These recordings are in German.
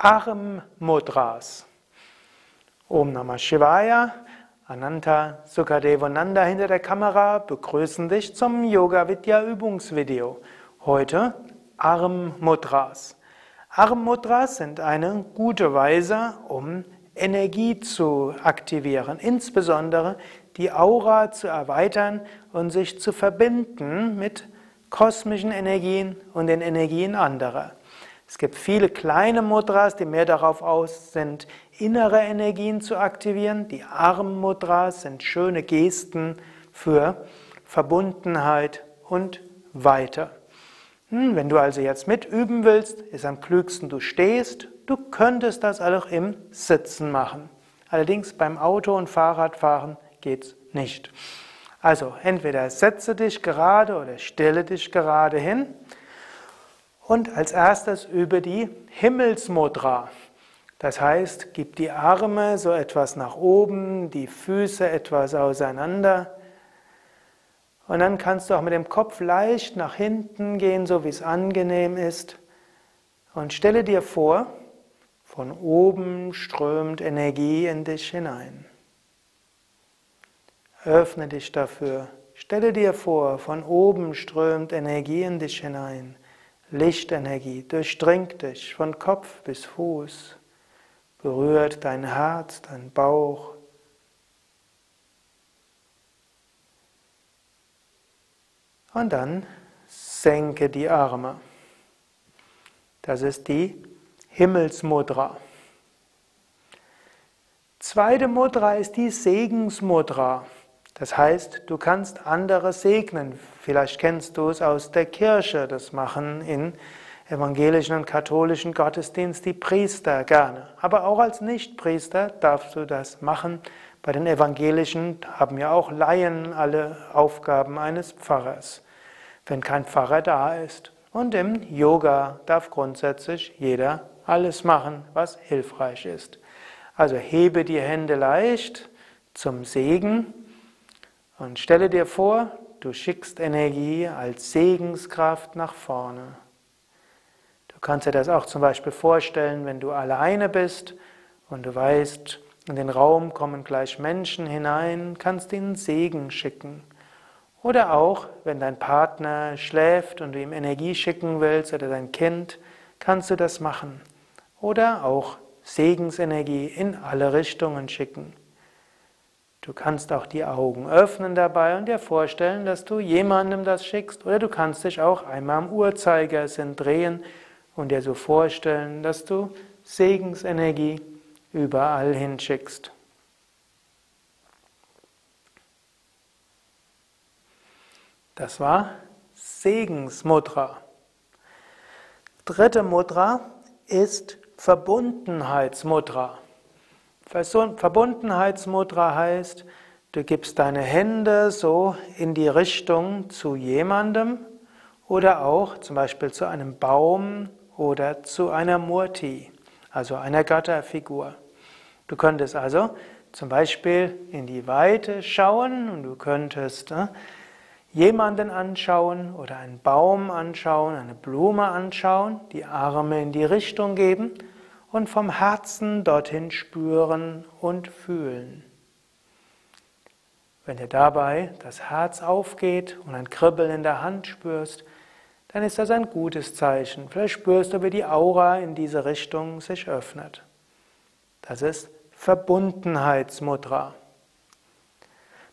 Arm Mudras. Om Namah Shivaya, Ananta Sukadevananda hinter der Kamera begrüßen dich zum Yoga Vidya Übungsvideo. Heute Arm Mudras. Arm Mudras sind eine gute Weise, um Energie zu aktivieren, insbesondere die Aura zu erweitern und sich zu verbinden mit kosmischen Energien und den Energien anderer. Es gibt viele kleine Mudras, die mehr darauf aus sind, innere Energien zu aktivieren. Die Arm-Mudras sind schöne Gesten für Verbundenheit und weiter. Hm, wenn du also jetzt mitüben willst, ist am klügsten, du stehst. Du könntest das auch im Sitzen machen. Allerdings beim Auto- und Fahrradfahren geht's nicht. Also entweder setze dich gerade oder stelle dich gerade hin. Und als erstes übe die Himmelsmudra. Das heißt, gib die Arme so etwas nach oben, die Füße etwas auseinander. Und dann kannst du auch mit dem Kopf leicht nach hinten gehen, so wie es angenehm ist. Und stelle dir vor, von oben strömt Energie in dich hinein. Öffne dich dafür. Stelle dir vor, von oben strömt Energie in dich hinein. Lichtenergie durchdringt dich von Kopf bis Fuß, berührt dein Herz, dein Bauch. Und dann senke die Arme. Das ist die Himmelsmudra. Zweite Mudra ist die Segensmudra. Das heißt, du kannst andere segnen. Vielleicht kennst du es aus der Kirche. Das machen in evangelischen und katholischen Gottesdienst die Priester gerne. Aber auch als Nichtpriester darfst du das machen. Bei den evangelischen haben ja auch Laien alle Aufgaben eines Pfarrers, wenn kein Pfarrer da ist. Und im Yoga darf grundsätzlich jeder alles machen, was hilfreich ist. Also hebe die Hände leicht zum Segen und stelle dir vor, du schickst Energie als Segenskraft nach vorne. Du kannst dir das auch zum Beispiel vorstellen, wenn du alleine bist und du weißt, in den Raum kommen gleich Menschen hinein, kannst ihnen Segen schicken. Oder auch, wenn dein Partner schläft und du ihm Energie schicken willst oder dein Kind, kannst du das machen. Oder auch Segensenergie in alle Richtungen schicken. Du kannst auch die Augen öffnen dabei und dir vorstellen, dass du jemandem das schickst. Oder du kannst dich auch einmal am Uhrzeigersinn drehen und dir so vorstellen, dass du Segensenergie überall hinschickst. Das war Segensmudra. Dritte Mudra ist Verbundenheitsmudra. Verbundenheitsmudra heißt, du gibst deine Hände so in die Richtung zu jemandem oder auch zum Beispiel zu einem Baum oder zu einer Murti, also einer Götterfigur. Du könntest also zum Beispiel in die Weite schauen und du könntest äh, jemanden anschauen oder einen Baum anschauen, eine Blume anschauen, die Arme in die Richtung geben und vom Herzen dorthin spüren und fühlen. Wenn dir dabei das Herz aufgeht und ein Kribbeln in der Hand spürst, dann ist das ein gutes Zeichen. Vielleicht spürst du, wie die Aura in diese Richtung sich öffnet. Das ist Verbundenheitsmudra.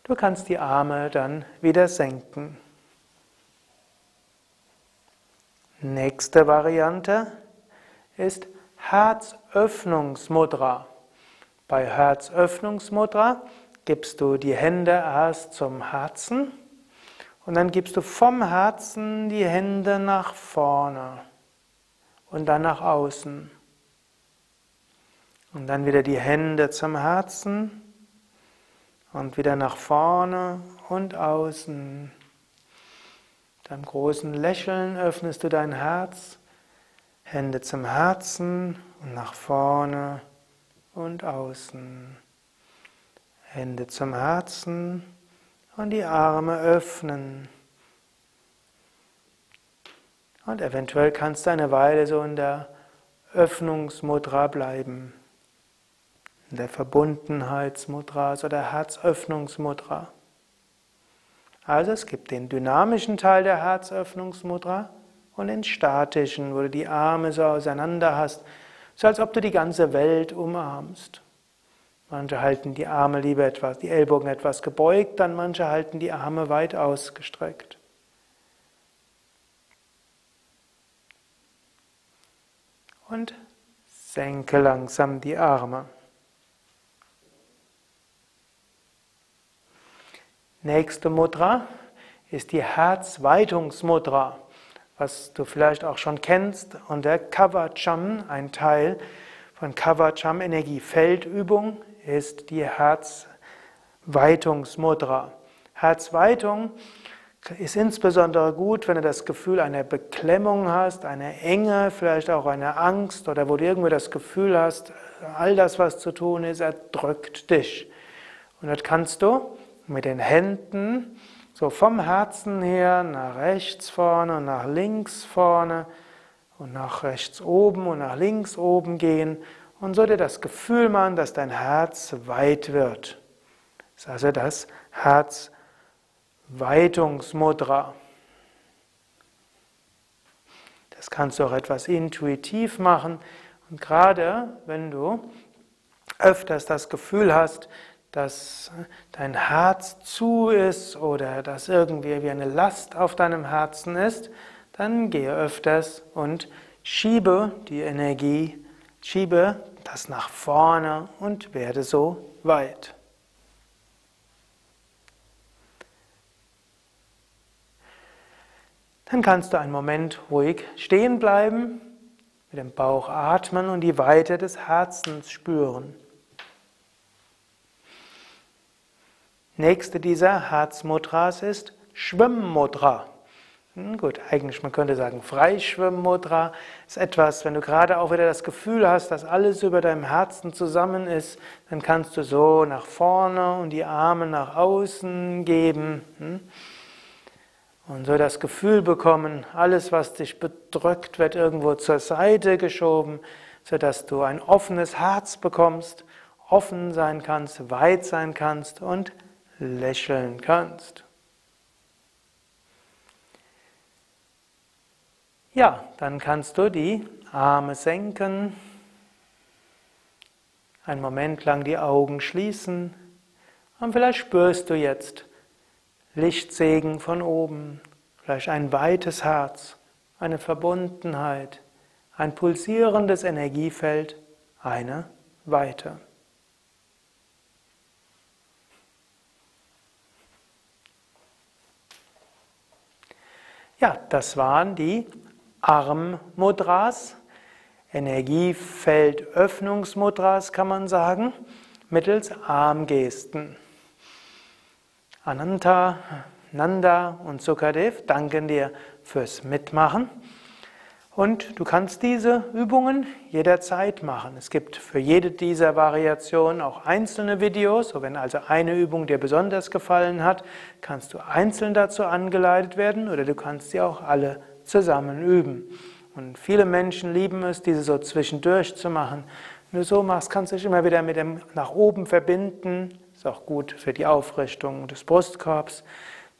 Du kannst die Arme dann wieder senken. Nächste Variante ist Herzöffnungsmudra. Bei Herzöffnungsmudra gibst du die Hände erst zum Herzen und dann gibst du vom Herzen die Hände nach vorne und dann nach außen. Und dann wieder die Hände zum Herzen und wieder nach vorne und außen. Mit einem großen Lächeln öffnest du dein Herz Hände zum Herzen und nach vorne und außen. Hände zum Herzen und die Arme öffnen. Und eventuell kannst du eine Weile so in der Herzöffnungsmudra bleiben. In der Verbundenheitsmudra oder der Herzöffnungsmudra. Also es gibt den dynamischen Teil der Herzöffnungsmudra und den statischen, wo du die Arme so auseinander hast, so als ob du die ganze Welt umarmst. Manche halten die Arme lieber etwas, die Ellbogen etwas gebeugt, dann manche halten die Arme weit ausgestreckt. Und senke langsam die Arme. Nächste Mudra ist die Herzweitungsmudra was du vielleicht auch schon kennst, und der Kavacham, ein Teil von Kavacham Energiefeldübung, ist die Herzweitungsmudra. Herzweitung ist insbesondere gut, wenn du das Gefühl einer Beklemmung hast, einer Enge, vielleicht auch einer Angst oder wo du irgendwie das Gefühl hast, all das, was zu tun ist, erdrückt dich. Und das kannst du mit den Händen so vom Herzen her nach rechts vorne und nach links vorne und nach rechts oben und nach links oben gehen und so dir das Gefühl machen, dass dein Herz weit wird. Das ist also das Herzweitungsmudra. Das kannst du auch etwas intuitiv machen und gerade wenn du öfters das Gefühl hast, dass dein Herz zu ist oder dass irgendwie wie eine Last auf deinem Herzen ist, dann gehe öfters und schiebe die Energie, schiebe das nach vorne und werde so weit. Dann kannst du einen Moment ruhig stehen bleiben, mit dem Bauch atmen und die Weite des Herzens spüren. Nächste dieser Herzmudras ist Schwimmmudra. Hm, gut, eigentlich man könnte sagen Freischwimmmudra ist etwas, wenn du gerade auch wieder das Gefühl hast, dass alles über deinem Herzen zusammen ist, dann kannst du so nach vorne und die Arme nach außen geben hm? und so das Gefühl bekommen, alles was dich bedrückt wird irgendwo zur Seite geschoben, sodass du ein offenes Herz bekommst, offen sein kannst, weit sein kannst und lächeln kannst. Ja, dann kannst du die Arme senken, einen Moment lang die Augen schließen und vielleicht spürst du jetzt Lichtsegen von oben, vielleicht ein weites Herz, eine Verbundenheit, ein pulsierendes Energiefeld, eine Weite. Ja, das waren die Armmudras, Energiefeldöffnungsmudras kann man sagen, mittels Armgesten. Ananta, Nanda und Sukadev danken dir fürs Mitmachen. Und du kannst diese Übungen jederzeit machen. Es gibt für jede dieser Variationen auch einzelne Videos. So wenn also eine Übung dir besonders gefallen hat, kannst du einzeln dazu angeleitet werden oder du kannst sie auch alle zusammen üben. Und viele Menschen lieben es, diese so zwischendurch zu machen. Wenn du so machst, kannst du dich immer wieder mit dem nach oben verbinden. Ist auch gut für die Aufrichtung des Brustkorbs.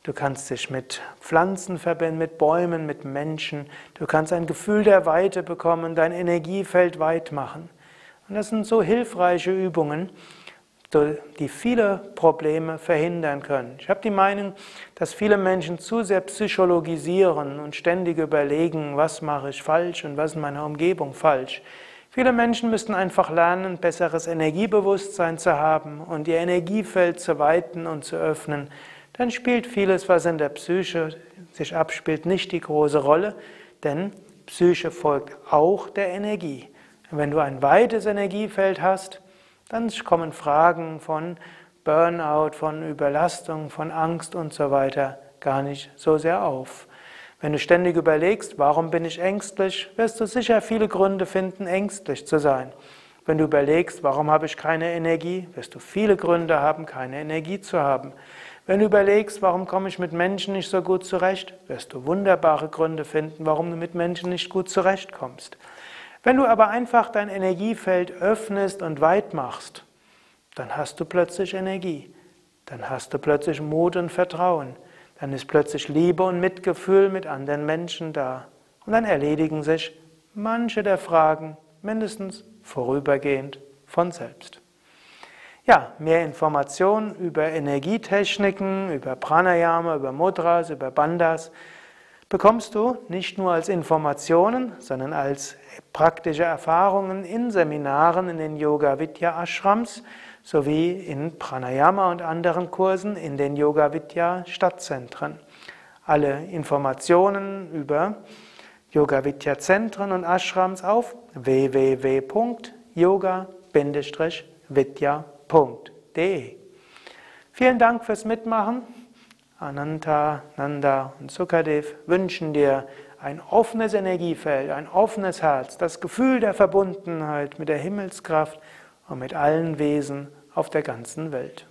Du kannst dich mit Pflanzen verbinden, mit Bäumen, mit Menschen. Du kannst ein Gefühl der Weite bekommen, dein Energiefeld weit machen. Und das sind so hilfreiche Übungen, die viele Probleme verhindern können. Ich habe die Meinung, dass viele Menschen zu sehr psychologisieren und ständig überlegen, was mache ich falsch und was in meiner Umgebung falsch. Viele Menschen müssten einfach lernen, besseres Energiebewusstsein zu haben und ihr Energiefeld zu weiten und zu öffnen dann spielt vieles, was in der Psyche sich abspielt, nicht die große Rolle, denn Psyche folgt auch der Energie. Wenn du ein weites Energiefeld hast, dann kommen Fragen von Burnout, von Überlastung, von Angst und so weiter gar nicht so sehr auf. Wenn du ständig überlegst, warum bin ich ängstlich, wirst du sicher viele Gründe finden, ängstlich zu sein. Wenn du überlegst, warum habe ich keine Energie, wirst du viele Gründe haben, keine Energie zu haben. Wenn du überlegst, warum komme ich mit Menschen nicht so gut zurecht, wirst du wunderbare Gründe finden, warum du mit Menschen nicht gut zurechtkommst. Wenn du aber einfach dein Energiefeld öffnest und weit machst, dann hast du plötzlich Energie, dann hast du plötzlich Mut und Vertrauen, dann ist plötzlich Liebe und Mitgefühl mit anderen Menschen da und dann erledigen sich manche der Fragen mindestens vorübergehend von selbst. Ja, mehr Informationen über Energietechniken, über Pranayama, über Mudras, über Bandhas bekommst du nicht nur als Informationen, sondern als praktische Erfahrungen in Seminaren in den Yoga Vidya Ashrams sowie in Pranayama und anderen Kursen in den Yoga Vidya Stadtzentren. Alle Informationen über Yoga Vidya Zentren und Ashrams auf www.yoga-vidya.de. Vielen Dank fürs Mitmachen. Ananta, Nanda und Sukadev wünschen dir ein offenes Energiefeld, ein offenes Herz, das Gefühl der Verbundenheit mit der Himmelskraft und mit allen Wesen auf der ganzen Welt.